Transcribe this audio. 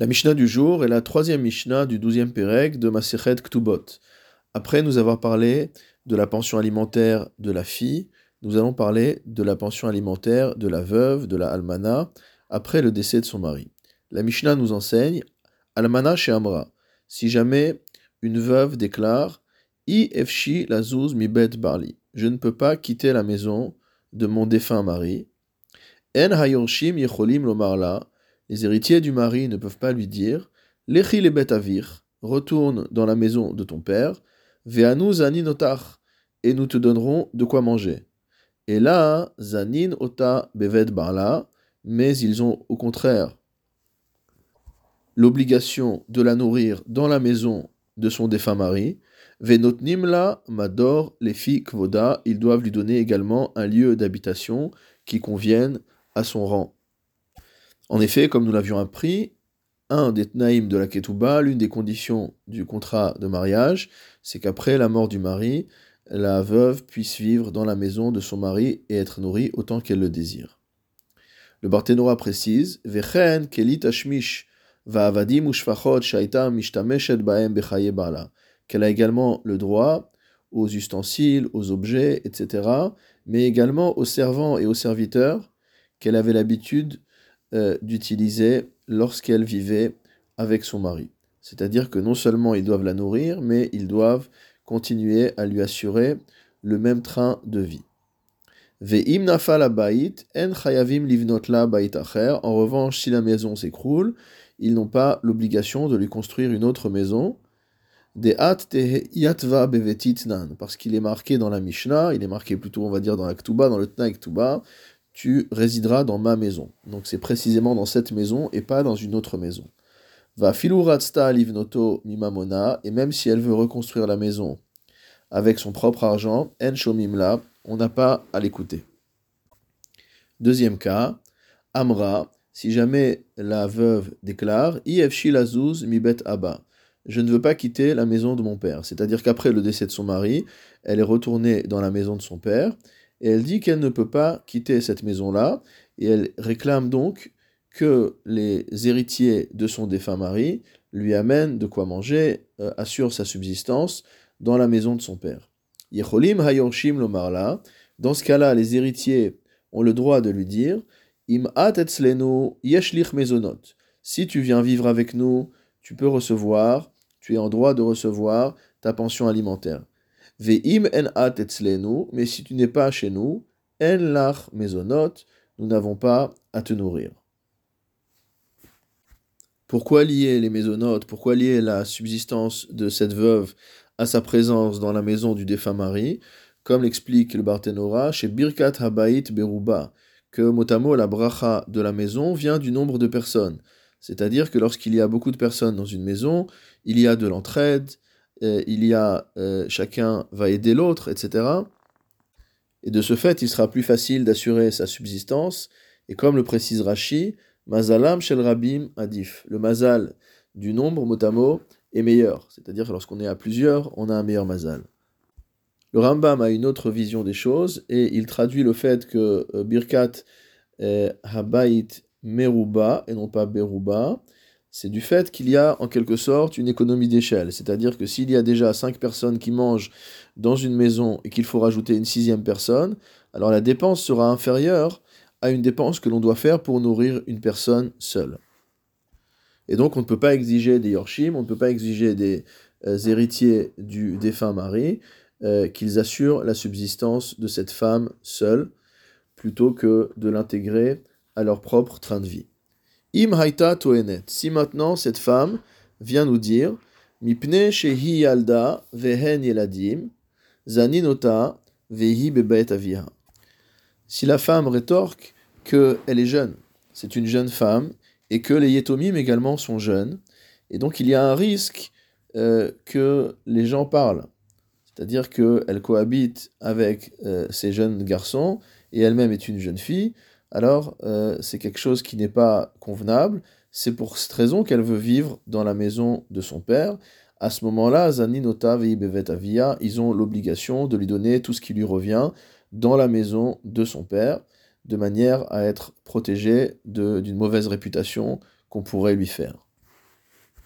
La Mishnah du jour est la troisième Mishnah du douzième Pérec de Masechet Ktubot. Après nous avoir parlé de la pension alimentaire de la fille, nous allons parler de la pension alimentaire de la veuve, de la almana, après le décès de son mari. La Mishnah nous enseigne Almana chez Amra. Si jamais une veuve déclare I efshi lazouz mi bet barli. Je ne peux pas quitter la maison de mon défunt mari. En hayorshim yecholim lomarla les héritiers du mari ne peuvent pas lui dire Lechi le betavir, retourne dans la maison de ton père, veanu zanin otar, et nous te donnerons de quoi manger. Et là, zanin ota bevet barla, mais ils ont au contraire l'obligation de la nourrir dans la maison de son défunt mari. Venotnimla mador les filles kvoda, ils doivent lui donner également un lieu d'habitation qui convienne à son rang. En effet, comme nous l'avions appris, un des tnaïm de la ketouba, l'une des conditions du contrat de mariage, c'est qu'après la mort du mari, la veuve puisse vivre dans la maison de son mari et être nourrie autant qu'elle le désire. Le Barthénora précise Vechen kelit baem qu'elle a également le droit aux ustensiles, aux objets, etc., mais également aux servants et aux serviteurs qu'elle avait l'habitude euh, d'utiliser lorsqu'elle vivait avec son mari. C'est-à-dire que non seulement ils doivent la nourrir, mais ils doivent continuer à lui assurer le même train de vie. En revanche, si la maison s'écroule, ils n'ont pas l'obligation de lui construire une autre maison. Parce qu'il est marqué dans la Mishnah, il est marqué plutôt, on va dire, dans la Ktuba, dans le Tna Ktuba, tu résideras dans ma maison. Donc c'est précisément dans cette maison et pas dans une autre maison. Va filuratsta livnoto mimamona, et même si elle veut reconstruire la maison avec son propre argent, en shomimla, on n'a pas à l'écouter. Deuxième cas, Amra, si jamais la veuve déclare, Ifshi lazuz mibet abba, je ne veux pas quitter la maison de mon père. C'est-à-dire qu'après le décès de son mari, elle est retournée dans la maison de son père, et elle dit qu'elle ne peut pas quitter cette maison-là, et elle réclame donc que les héritiers de son défunt mari lui amènent de quoi manger, euh, assurent sa subsistance dans la maison de son père. Dans ce cas-là, les héritiers ont le droit de lui dire mezonot. Si tu viens vivre avec nous, tu peux recevoir, tu es en droit de recevoir ta pension alimentaire. Ve'im en at mais si tu n'es pas chez nous, en lach mezonot, nous n'avons pas à te nourrir. Pourquoi lier les mésonotes, pourquoi lier la subsistance de cette veuve à sa présence dans la maison du défunt mari Comme l'explique le Barthénora, chez Birkat Habaït Beruba, que motamo la bracha de la maison vient du nombre de personnes. C'est-à-dire que lorsqu'il y a beaucoup de personnes dans une maison, il y a de l'entraide, il y a euh, chacun va aider l'autre, etc. Et de ce fait, il sera plus facile d'assurer sa subsistance. Et comme le précise Rashi, Mazalam shel rabim adif. Le mazal du nombre motamo est meilleur. C'est-à-dire que lorsqu'on est à plusieurs, on a un meilleur mazal. Le Rambam a une autre vision des choses et il traduit le fait que euh, Birkat Habait Meruba et non pas Beruba c'est du fait qu'il y a en quelque sorte une économie d'échelle. C'est-à-dire que s'il y a déjà cinq personnes qui mangent dans une maison et qu'il faut rajouter une sixième personne, alors la dépense sera inférieure à une dépense que l'on doit faire pour nourrir une personne seule. Et donc on ne peut pas exiger des Yorshim, on ne peut pas exiger des euh, héritiers du défunt mari euh, qu'ils assurent la subsistance de cette femme seule, plutôt que de l'intégrer à leur propre train de vie. Si maintenant cette femme vient nous dire, vehi. Si la femme rétorque qu'elle est jeune, c'est une jeune femme, et que les yetomim également sont jeunes, et donc il y a un risque euh, que les gens parlent. C'est-à-dire qu'elle cohabite avec euh, ces jeunes garçons, et elle-même est une jeune fille, alors euh, c'est quelque chose qui n'est pas convenable. C'est pour cette raison qu'elle veut vivre dans la maison de son père. À ce moment-là, Zaninota Veibevet Avia, ils ont l'obligation de lui donner tout ce qui lui revient dans la maison de son père, de manière à être protégé d'une mauvaise réputation qu'on pourrait lui faire.